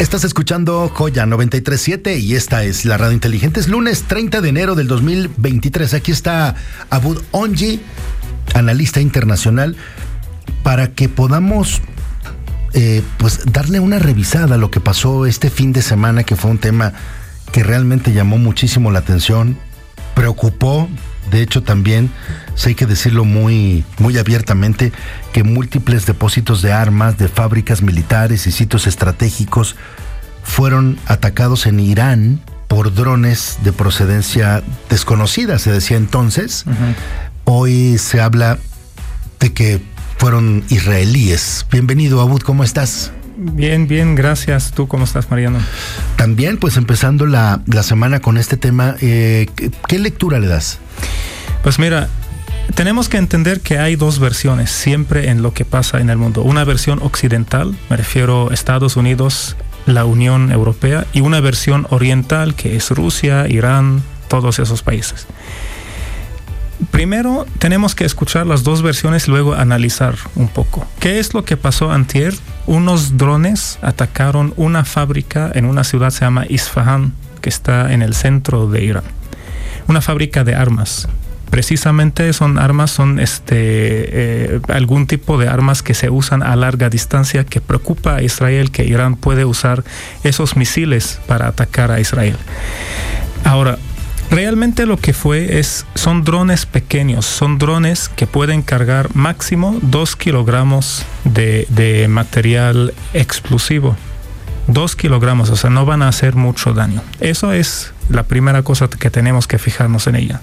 Estás escuchando Joya 937 y esta es la radio inteligente. Es lunes 30 de enero del 2023. Aquí está Abud Onji, analista internacional, para que podamos eh, pues darle una revisada a lo que pasó este fin de semana, que fue un tema que realmente llamó muchísimo la atención, preocupó, de hecho también, sé hay que decirlo muy, muy abiertamente, que múltiples depósitos de armas de fábricas militares y sitios estratégicos fueron atacados en Irán por drones de procedencia desconocida, se decía entonces. Hoy se habla de que fueron israelíes. Bienvenido, Abud, ¿cómo estás? Bien, bien, gracias. ¿Tú cómo estás, Mariano? También, pues empezando la, semana con este tema, eh, ¿qué lectura le das? Pues mira, tenemos que entender que hay dos versiones siempre en lo que pasa en el mundo. Una versión occidental, me refiero a Estados Unidos, la Unión Europea, y una versión oriental que es Rusia, Irán, todos esos países. Primero tenemos que escuchar las dos versiones luego analizar un poco. ¿Qué es lo que pasó antier? Unos drones atacaron una fábrica en una ciudad se llama Isfahan, que está en el centro de Irán. Una fábrica de armas precisamente son armas, son este, eh, algún tipo de armas que se usan a larga distancia que preocupa a Israel que Irán puede usar esos misiles para atacar a Israel. Ahora, realmente lo que fue es, son drones pequeños, son drones que pueden cargar máximo 2 kilogramos de, material explosivo. 2 kilogramos, o sea, no van a hacer mucho daño. Eso es la primera cosa que tenemos que fijarnos en ella.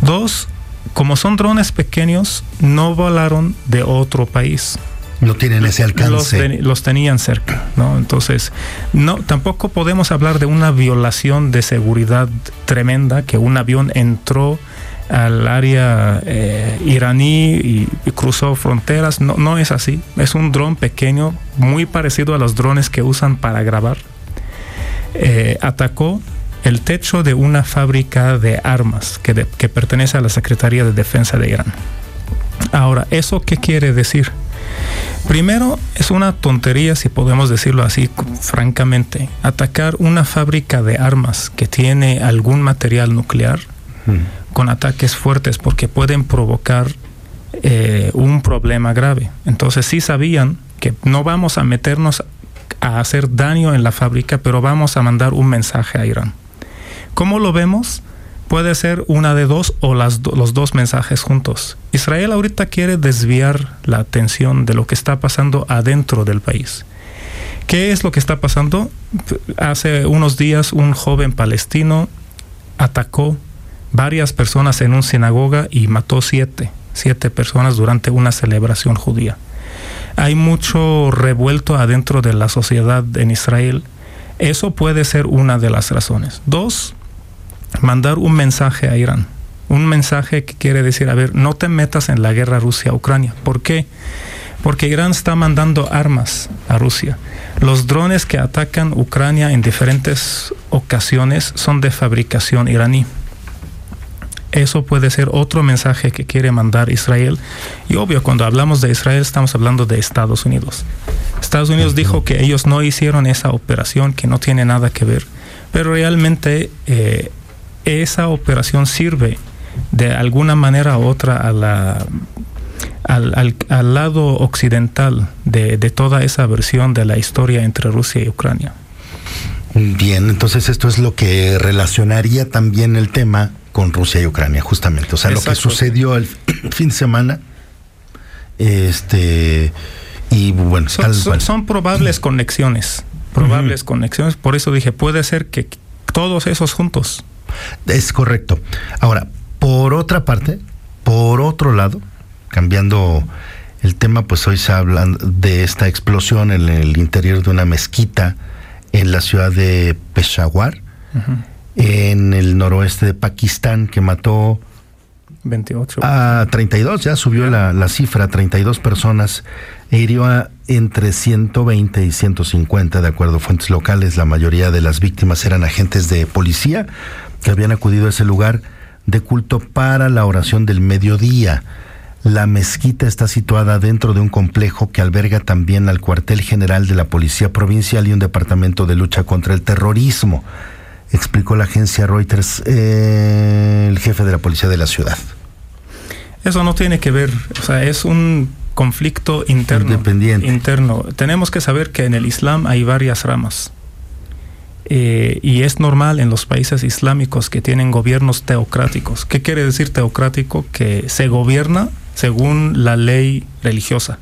Dos, como son drones pequeños, no volaron de otro país. No tienen ese alcance. Los, tenían cerca, ¿no? Entonces, no, tampoco podemos hablar de una violación de seguridad tremenda, que un avión entró al área eh, iraní y, cruzó fronteras. No, no es así. Es un dron pequeño, muy parecido a los drones que usan para grabar. Eh, atacó el techo de una fábrica de armas que, que pertenece a la Secretaría de Defensa de Irán. Ahora, ¿eso qué quiere decir? Primero, es una tontería, si podemos decirlo así, francamente, atacar una fábrica de armas que tiene algún material nuclear hmm. con ataques fuertes porque pueden provocar eh, un problema grave. Entonces sí sabían que no vamos a meternos a hacer daño en la fábrica, pero vamos a mandar un mensaje a Irán. ¿Cómo lo vemos? Puede ser una de dos o las los dos mensajes juntos. Israel ahorita quiere desviar la atención de lo que está pasando adentro del país. ¿Qué es lo que está pasando? Hace unos días un joven palestino atacó varias personas en una sinagoga y mató siete, siete personas durante una celebración judía. Hay mucho revuelto adentro de la sociedad en Israel. Eso puede ser una de las razones. Dos, mandar un mensaje a Irán. Un mensaje que quiere decir, a ver, no te metas en la guerra Rusia-Ucrania. ¿Por qué? Porque Irán está mandando armas a Rusia. Los drones que atacan Ucrania en diferentes ocasiones son de fabricación iraní. Eso puede ser otro mensaje que quiere mandar Israel. Y obvio, cuando hablamos de Israel estamos hablando de Estados Unidos. Estados Unidos dijo que ellos no hicieron esa operación, que no tiene nada que ver. Pero realmente eh, esa operación sirve de alguna manera u otra a la, al, al, lado occidental de, de, toda esa versión de la historia entre Rusia y Ucrania. Bien, entonces esto es lo que relacionaría también el tema con Rusia y Ucrania, justamente. O sea, lo que sucedió el fin de semana, este, y bueno, son, son, probables conexiones, probables conexiones. Por eso dije, puede ser que todos esos juntos es correcto. Ahora, por otra parte, por otro lado, cambiando el tema, pues hoy se habla de esta explosión en el interior de una mezquita en la ciudad de Peshawar, en el noroeste de Pakistán, que mató 28. A 32, ya subió la, la, cifra, 32 personas, e hirió a entre 120 y 150, de acuerdo a fuentes locales. La mayoría de las víctimas eran agentes de policía, que habían acudido a ese lugar de culto para la oración del mediodía. La mezquita está situada dentro de un complejo que alberga también al cuartel general de la Policía Provincial y un departamento de lucha contra el terrorismo, explicó la agencia Reuters eh, el jefe de la policía de la ciudad. Eso no tiene que ver, o sea, es un conflicto interno. Independiente. Interno. Tenemos que saber que en el Islam hay varias ramas. Eh, y es normal en los países islámicos que tienen gobiernos teocráticos. ¿Qué quiere decir teocrático? Que se gobierna según la ley religiosa.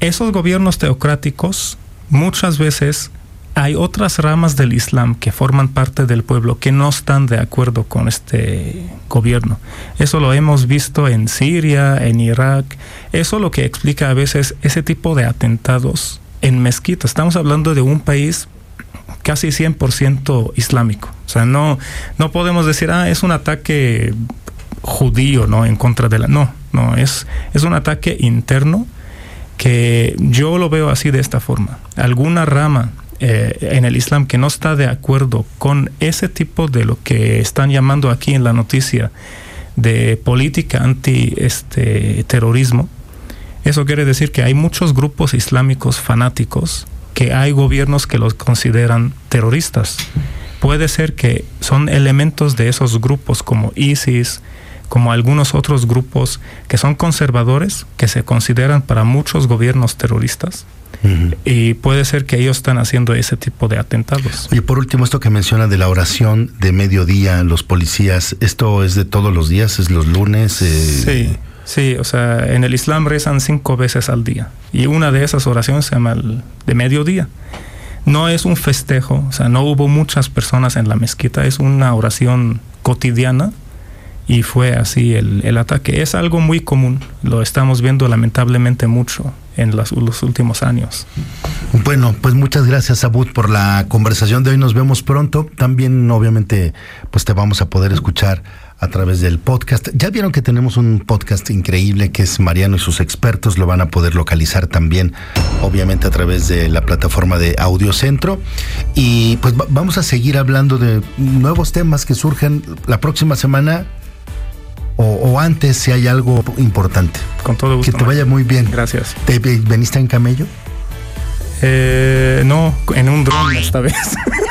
Esos gobiernos teocráticos muchas veces hay otras ramas del Islam que forman parte del pueblo que no están de acuerdo con este gobierno. Eso lo hemos visto en Siria, en Irak. Eso lo que explica a veces ese tipo de atentados en mezquitas. Estamos hablando de un país casi 100% islámico. O sea, no, no podemos decir, ah, es un ataque judío, ¿no? En contra de la... No, no, es, es un ataque interno que yo lo veo así de esta forma. Alguna rama eh, en el Islam que no está de acuerdo con ese tipo de lo que están llamando aquí en la noticia de política anti este eso quiere decir que hay muchos grupos islámicos fanáticos que hay gobiernos que los consideran terroristas. Puede ser que son elementos de esos grupos como ISIS, como algunos otros grupos que son conservadores, que se consideran para muchos gobiernos terroristas. Y puede ser que ellos están haciendo ese tipo de atentados. Y por último, esto que menciona de la oración de mediodía, los policías, ¿esto es de todos los días? ¿Es los lunes? Eh? Sí. Sí, o sea, en el Islam rezan cinco veces al día y una de esas oraciones se llama el de mediodía. No es un festejo, o sea, no hubo muchas personas en la mezquita, es una oración cotidiana y fue así el, el ataque. Es algo muy común, lo estamos viendo lamentablemente mucho en los, los, últimos años. Bueno, pues muchas gracias Abud por la conversación de hoy. Nos vemos pronto. También obviamente pues te vamos a poder escuchar a través del podcast. Ya vieron que tenemos un podcast increíble que es Mariano y sus expertos. Lo van a poder localizar también, obviamente, a través de la plataforma de Audiocentro. Y pues vamos a seguir hablando de nuevos temas que surgen la próxima semana. O, antes si hay algo importante. Con todo gusto. Que te vaya muy bien. Gracias. ¿Te veniste en camello? Eh, no, en un dron esta vez.